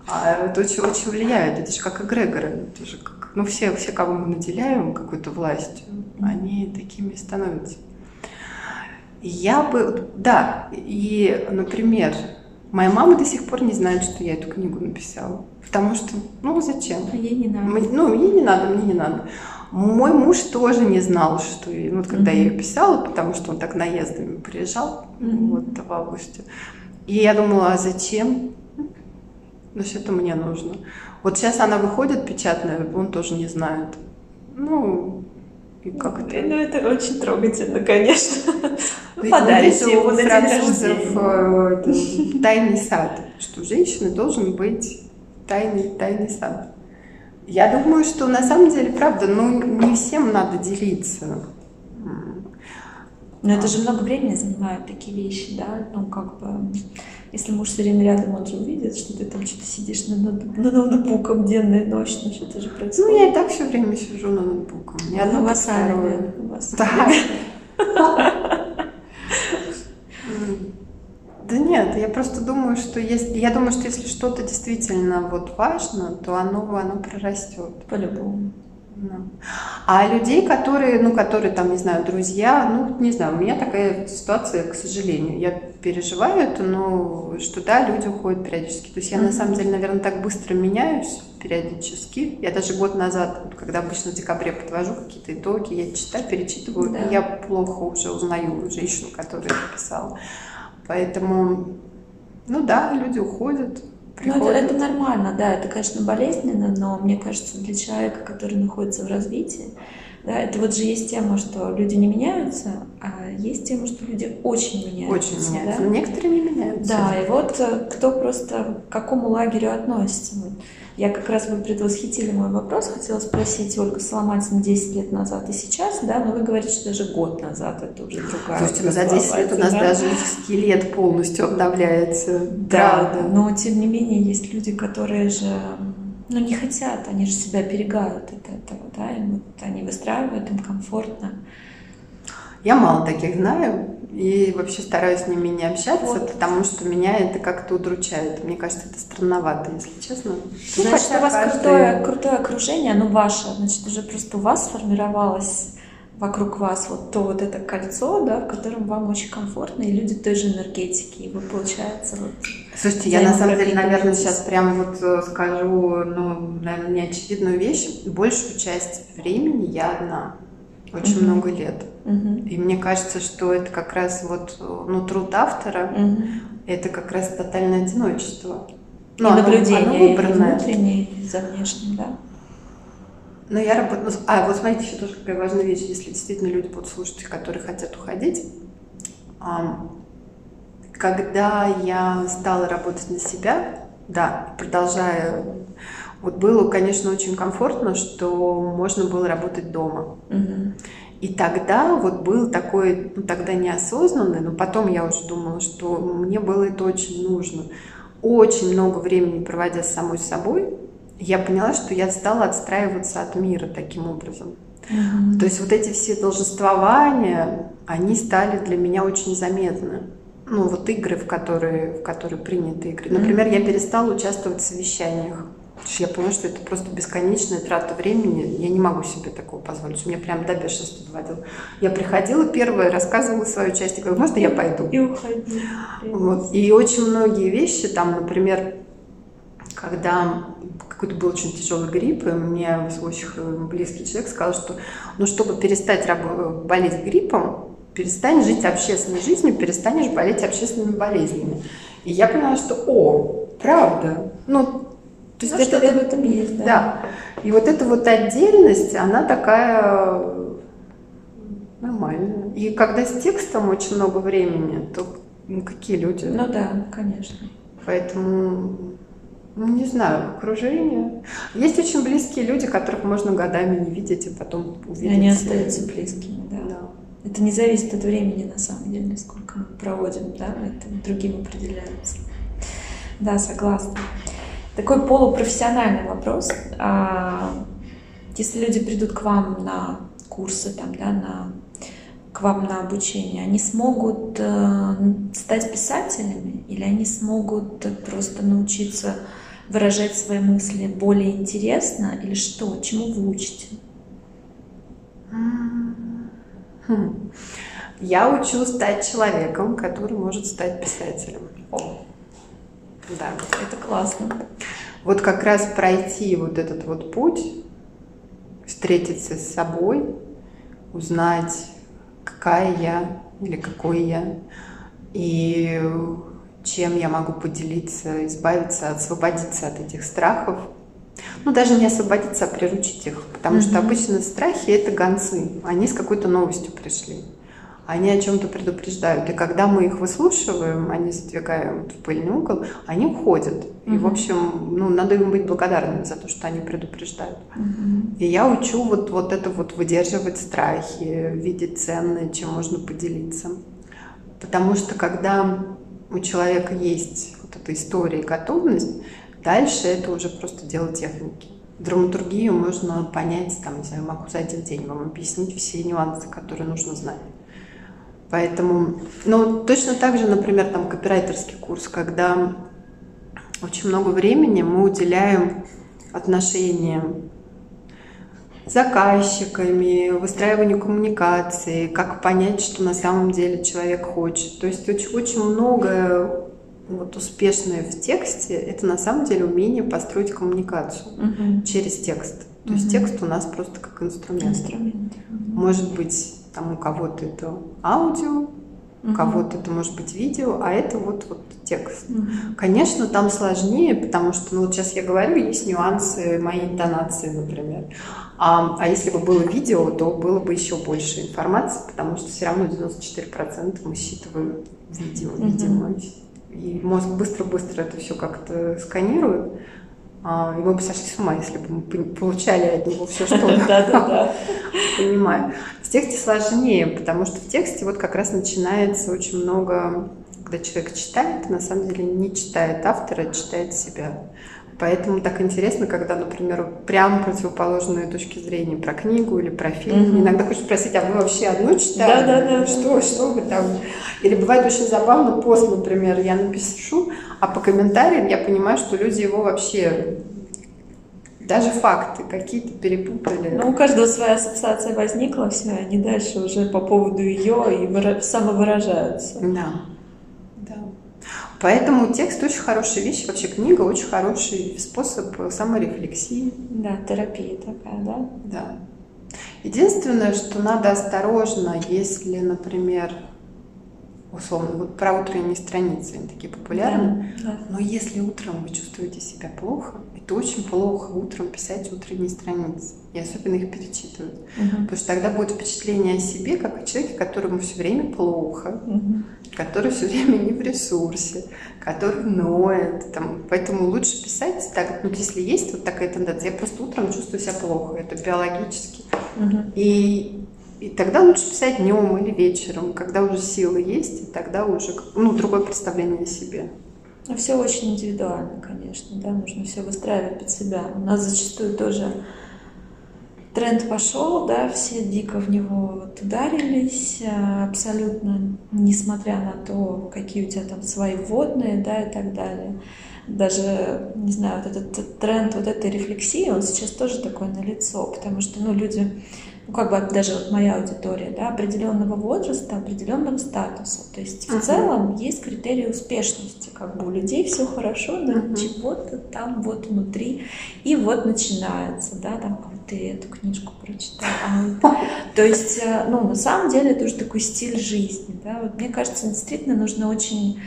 А это очень, очень влияет, это же как эгрегоры, это же как, ну все, все, кого мы наделяем какой-то властью, они такими становятся. Я бы, да, и, например, Моя мама до сих пор не знает, что я эту книгу написала. Потому что, ну зачем? А ей не надо. ну, ей не надо, мне не надо. Мой муж тоже не знал, что ну, вот когда mm-hmm. я ее писала, потому что он так наездами приезжал mm-hmm. вот в августе. И я думала, а зачем? Ну, что это мне нужно. Вот сейчас она выходит печатная, он тоже не знает. Ну, и как это? Ну, это очень трогательно, конечно. Ну, Подарите ему на э, тайный сад, что женщины должен быть тайный, тайный сад. Я думаю, что на самом деле, правда, ну, не всем надо делиться. Но это же много времени занимают такие вещи, да? Ну, как бы, если муж все время рядом, он же увидит, что ты там что-то сидишь на, над, на ноутбуком денно и ночь, ну что-то же происходит. Ну, я и так все время сижу на ноутбуком. Одно ну, у вас алиби. У вас да. Да нет, я просто думаю, что если я думаю, что если что-то действительно вот важно, то оно оно прорастет. По-любому. А людей, которые, ну, которые там, не знаю, друзья, ну, не знаю, у меня такая ситуация, к сожалению. Я переживаю это, но что да, люди уходят периодически. То есть я, на самом деле, наверное, так быстро меняюсь периодически. Я даже год назад, когда обычно в декабре подвожу какие-то итоги, я читаю, перечитываю, да. и я плохо уже узнаю женщину, которая написала. Поэтому, ну да, люди уходят, ну, это, это нормально, да, это, конечно, болезненно, но мне кажется, для человека, который находится в развитии, да, это вот же есть тема, что люди не меняются, а есть тема, что люди очень меняются. Очень меняются. Да? Некоторые не меняются. Да, и вот э, кто просто к какому лагерю относится. Я как раз вы предвосхитили мой вопрос, хотела спросить Ольга Соломатина 10 лет назад и сейчас, да, но вы говорите, что даже год назад это уже другая. Слушайте, за 10 лет у нас да? даже скелет полностью обновляется. Да, правда. но тем не менее есть люди, которые же ну, не хотят, они же себя берегают от этого, да, и вот они выстраивают, им комфортно. Я мало таких знаю и вообще стараюсь с ними не общаться, вот. потому что меня это как-то удручает. Мне кажется, это странновато, если честно. Ну, значит, у вас каждый... крутое, крутое окружение, оно ваше, значит, уже просто у вас сформировалось вокруг вас вот то вот это кольцо, да, в котором вам очень комфортно, и люди той же энергетики, и вы, получается, вот... Слушайте, я на самом деле, наверное, сейчас прям вот э, скажу, ну, наверное, неочевидную вещь. Большую часть времени я одна. Очень mm-hmm. много лет. Mm-hmm. И мне кажется, что это как раз вот, ну, труд автора, mm-hmm. это как раз тотальное одиночество. Ну, и наблюдение, оно выбранное. и внутреннее, и за внешним, да. Но я работаю... Ну, а, вот смотрите, еще тоже какая важная вещь. Если действительно люди будут слушать, которые хотят уходить, когда я стала работать на себя, да, продолжая... Вот было, конечно, очень комфортно, что можно было работать дома. Угу. И тогда вот был такой, ну тогда неосознанный, но потом я уже думала, что мне было это очень нужно. Очень много времени проводя с самой собой, я поняла, что я стала отстраиваться от мира таким образом. Mm-hmm. То есть вот эти все должествования, они стали для меня очень заметны. Ну, вот игры, в которые, в которые приняты игры. Например, mm-hmm. я перестала участвовать в совещаниях. Я поняла, что это просто бесконечная трата времени. Я не могу себе такого позволить. Меня прям до бешенства доводило. Я приходила первая, рассказывала свою часть, и говорю, можно я пойду? И уходи. Вот. И очень многие вещи, там, например, когда какой-то был очень тяжелый грипп, и мне очень близкий человек сказал, что ну, чтобы перестать болеть гриппом, перестань жить общественной жизнью, перестанешь болеть общественными болезнями. И я поняла, что, о, правда, ну, то есть ну, это, это в этом есть, да. Да. И вот эта вот отдельность, она такая нормальная. И когда с текстом очень много времени, то ну, какие люди? Ну да, конечно. Поэтому, ну, не знаю, окружение. Есть очень близкие люди, которых можно годами не видеть, и потом увидеть. И они остаются близкими, да. да. Это не зависит от времени, на самом деле, сколько мы проводим, да, это другим определяется. Да, согласна. Такой полупрофессиональный вопрос. А, если люди придут к вам на курсы, там, да, на, к вам на обучение, они смогут э, стать писателями или они смогут просто научиться выражать свои мысли более интересно или что? Чему вы учите? Хм. Я учу стать человеком, который может стать писателем. О. Да. Это классно. Вот как раз пройти вот этот вот путь, встретиться с собой, узнать, какая я или какой я, и чем я могу поделиться, избавиться, освободиться от этих страхов. Ну, даже не освободиться, а приручить их. Потому mm-hmm. что обычно страхи – это гонцы. Они с какой-то новостью пришли они о чем-то предупреждают. И когда мы их выслушиваем, они задвигаем в пыльный угол, они уходят. Mm-hmm. И, в общем, ну, надо им быть благодарными за то, что они предупреждают. Mm-hmm. И я учу вот, вот это вот выдерживать страхи, видеть ценное, чем можно поделиться. Потому что когда у человека есть вот эта история и готовность, дальше это уже просто дело техники. Драматургию можно понять, там, не знаю, могу за один день вам объяснить все нюансы, которые нужно знать. Поэтому, ну, точно так же, например, там копирайтерский курс, когда очень много времени мы уделяем отношениям с заказчиками, выстраиванию коммуникации, как понять, что на самом деле человек хочет. То есть очень, очень многое вот успешное в тексте это на самом деле умение построить коммуникацию угу. через текст. То угу. есть текст у нас просто как инструмент. инструмент. Может быть там у кого-то это аудио, у кого-то это может быть видео, а это вот, вот текст. Конечно, там сложнее, потому что, ну вот сейчас я говорю, есть нюансы моей интонации, например. А, а если бы было видео, то было бы еще больше информации, потому что все равно 94% мы считываем видео, видимо. И мозг быстро-быстро это все как-то сканирует. А, и мы бы сошли с ума, если бы мы получали от него все, что понимаю. В тексте сложнее, потому что в тексте вот как раз начинается очень много, когда человек читает, на самом деле не читает автора, а читает себя. Поэтому так интересно, когда, например, прям противоположные точки зрения про книгу или про фильм. Mm-hmm. Иногда хочешь спросить, а вы вообще одну читали? Да, да, да. Что, что вы там? Или бывает очень забавно, пост, например, я напишу, а по комментариям я понимаю, что люди его вообще даже факты какие-то перепутали. Ну, у каждого своя ассоциация возникла, все, они дальше уже по поводу ее и самовыражаются. Да. Поэтому текст очень хорошая вещь, вообще книга очень хороший способ саморефлексии. Да, терапия такая, да? Да. Единственное, что надо осторожно, если, например, условно, вот про утренние страницы, они такие популярны, да, да. но если утром вы чувствуете себя плохо, это очень плохо утром писать утренние страницы, и особенно их перечитывать, угу. потому что тогда будет впечатление о себе, как о человеке, которому все время плохо, угу. который все время не в ресурсе, который ноет, там, поэтому лучше писать так, ну, если есть вот такая тенденция, я просто утром чувствую себя плохо, это биологически, угу. и и тогда лучше писать днем или вечером, когда уже силы есть, и тогда уже ну, другое представление о себе. Ну, все очень индивидуально, конечно, да, нужно все выстраивать под себя. У нас зачастую тоже тренд пошел, да, все дико в него вот ударились, а, абсолютно, несмотря на то, какие у тебя там свои вводные, да, и так далее. Даже, не знаю, вот этот тренд вот этой рефлексии, он сейчас тоже такой на лицо, потому что, ну, люди ну, как бы даже вот моя аудитория, да, определенного возраста, определенного статуса. То есть в uh-huh. целом есть критерии успешности, как бы у людей все хорошо, но uh-huh. чего-то там вот внутри, и вот начинается, да, там ты эту книжку прочитал. То есть, э, ну, на самом деле это уже такой стиль жизни, да. Вот мне кажется, действительно нужно очень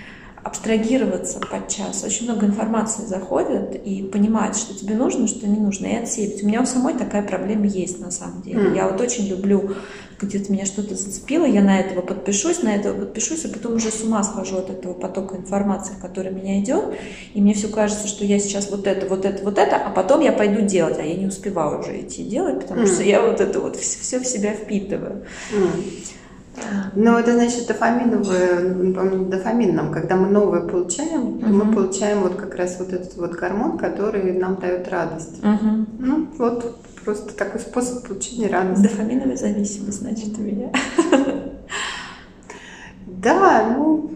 абстрагироваться подчас. Очень много информации заходит и понимать, что тебе нужно, что не нужно, и отсеять. У меня у самой такая проблема есть на самом деле. Mm. Я вот очень люблю, где-то меня что-то зацепило, я на этого подпишусь, на этого подпишусь, а потом уже с ума схожу от этого потока информации, который меня идет, и мне все кажется, что я сейчас вот это, вот это, вот это, а потом я пойду делать, а я не успеваю уже идти делать, потому mm. что я вот это вот все в себя впитываю. Mm. Но это значит дофаминовые, помню, дофамин когда мы новое получаем, uh-huh. мы получаем вот как раз вот этот вот гормон, который нам дает радость. Uh-huh. Ну, вот просто такой способ получения радости. Дофаминовая зависимость, значит, у меня. Да, ну,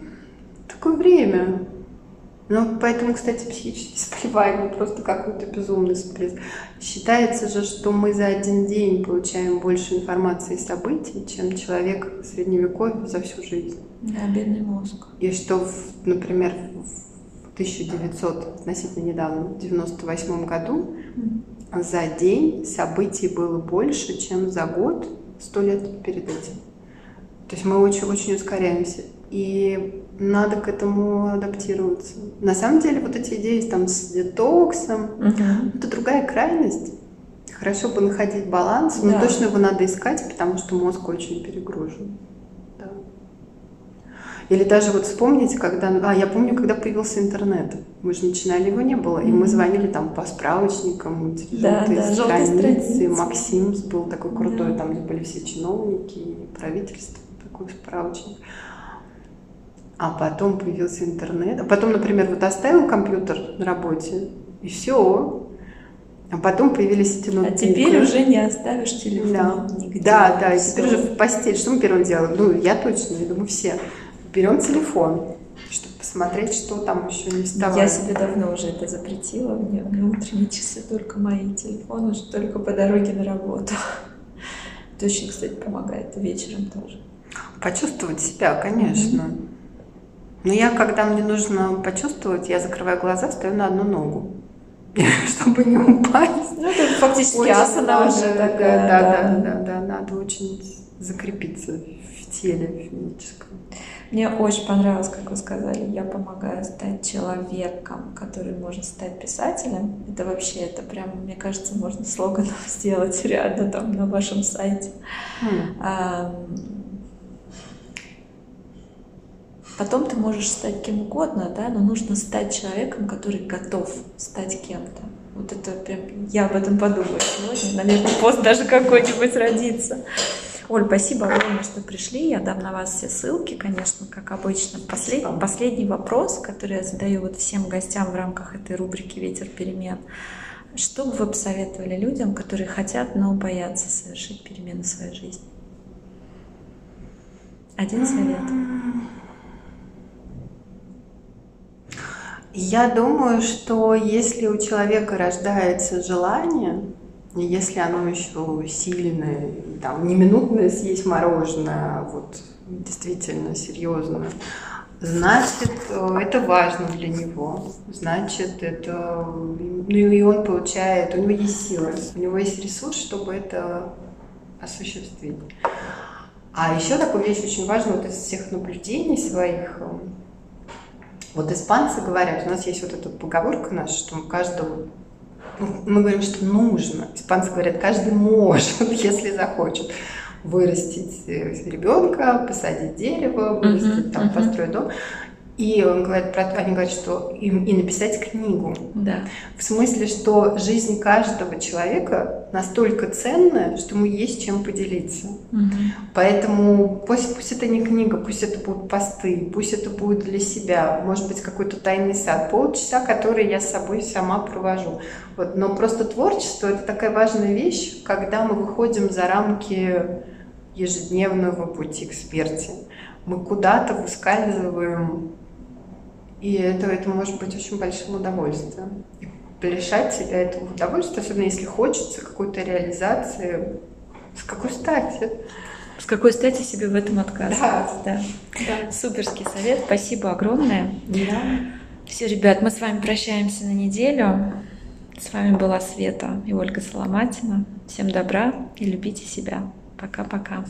такое время. Ну, поэтому, кстати, психические заболевания просто какой-то безумный всплеск. Считается же, что мы за один день получаем больше информации и событий, чем человек в средневековье за всю жизнь. Да, бедный мозг. И что, например, в 1900, относительно недавно, в 98 году, mm. за день событий было больше, чем за год, сто лет перед этим. То есть мы очень-очень ускоряемся. И надо к этому адаптироваться. На самом деле вот эти идеи там с детоксом, угу. это другая крайность. Хорошо бы находить баланс, но да. точно его надо искать, потому что мозг очень перегружен. Да. Или даже вот вспомните, когда... А, я помню, когда появился интернет. Мы же начинали, его не было. И мы звонили там по справочникам, да, желтые да, страницы. страницы. Максим был такой крутой, да. там где были все чиновники, правительство, такой справочник. А потом появился интернет. А потом, например, вот оставил компьютер на работе, и все. А потом появились эти ноутбуки. А теперь уже не оставишь телефон да. нигде. Да, да, и теперь уже в постель. Что мы первым делаем? Ну, я точно, я думаю, все. Берем телефон, чтобы посмотреть, что там еще не вставало. Я себе давно уже это запретила. Мне, мне утренние часы только мои телефоны, только по дороге на работу. Это очень, кстати, помогает. Вечером тоже. Почувствовать себя, конечно. Mm-hmm. Но я, когда мне нужно почувствовать, я закрываю глаза, стою на одну ногу, чтобы не упасть. Ну, это фактически асана уже такая. Да, да, да, да, да, надо очень закрепиться в теле физическом. Мне очень понравилось, как вы сказали, я помогаю стать человеком, который может стать писателем. Это вообще, это прям, мне кажется, можно слоганом сделать реально там на вашем сайте. Mm. Потом ты можешь стать кем угодно, да, но нужно стать человеком, который готов стать кем-то. Вот это прям, я об этом подумаю сегодня. Наверное, пост даже какой-нибудь родится. Оль, спасибо огромное, что пришли. Я дам на вас все ссылки, конечно, как обычно. Послед... Последний вопрос, который я задаю вот всем гостям в рамках этой рубрики «Ветер перемен». Что бы вы посоветовали людям, которые хотят, но боятся совершить перемены в своей жизни? Один совет. Я думаю, что если у человека рождается желание, если оно еще сильное, там, не минутное съесть мороженое, а вот действительно серьезное, значит, это важно для него. Значит, это... Ну и он получает, у него есть сила, у него есть ресурс, чтобы это осуществить. А еще такую вещь очень важную вот из всех наблюдений своих, вот испанцы говорят, у нас есть вот эта поговорка наша, что каждого ну, мы говорим, что нужно. Испанцы говорят, каждый может, если захочет вырастить э, ребенка, посадить дерево, вырастить, uh-huh, там, uh-huh. построить дом. И он говорит про, они говорят, что им и написать книгу. Да. В смысле, что жизнь каждого человека настолько ценная, что ему есть чем поделиться. Угу. Поэтому пусть, пусть это не книга, пусть это будут посты, пусть это будет для себя, может быть, какой-то тайный сад, полчаса, который я с собой сама провожу. Вот. Но просто творчество – это такая важная вещь, когда мы выходим за рамки ежедневного пути к смерти. Мы куда-то выскальзываем и это, это может быть очень большим удовольствием. И лишать себя этого удовольствия, особенно если хочется какой-то реализации, с какой стати? С какой стати себе в этом отказывать? Да. да. да. Суперский совет, спасибо огромное. Да. Все, ребят, мы с вами прощаемся на неделю. С вами была Света и Ольга Соломатина. Всем добра и любите себя. Пока-пока.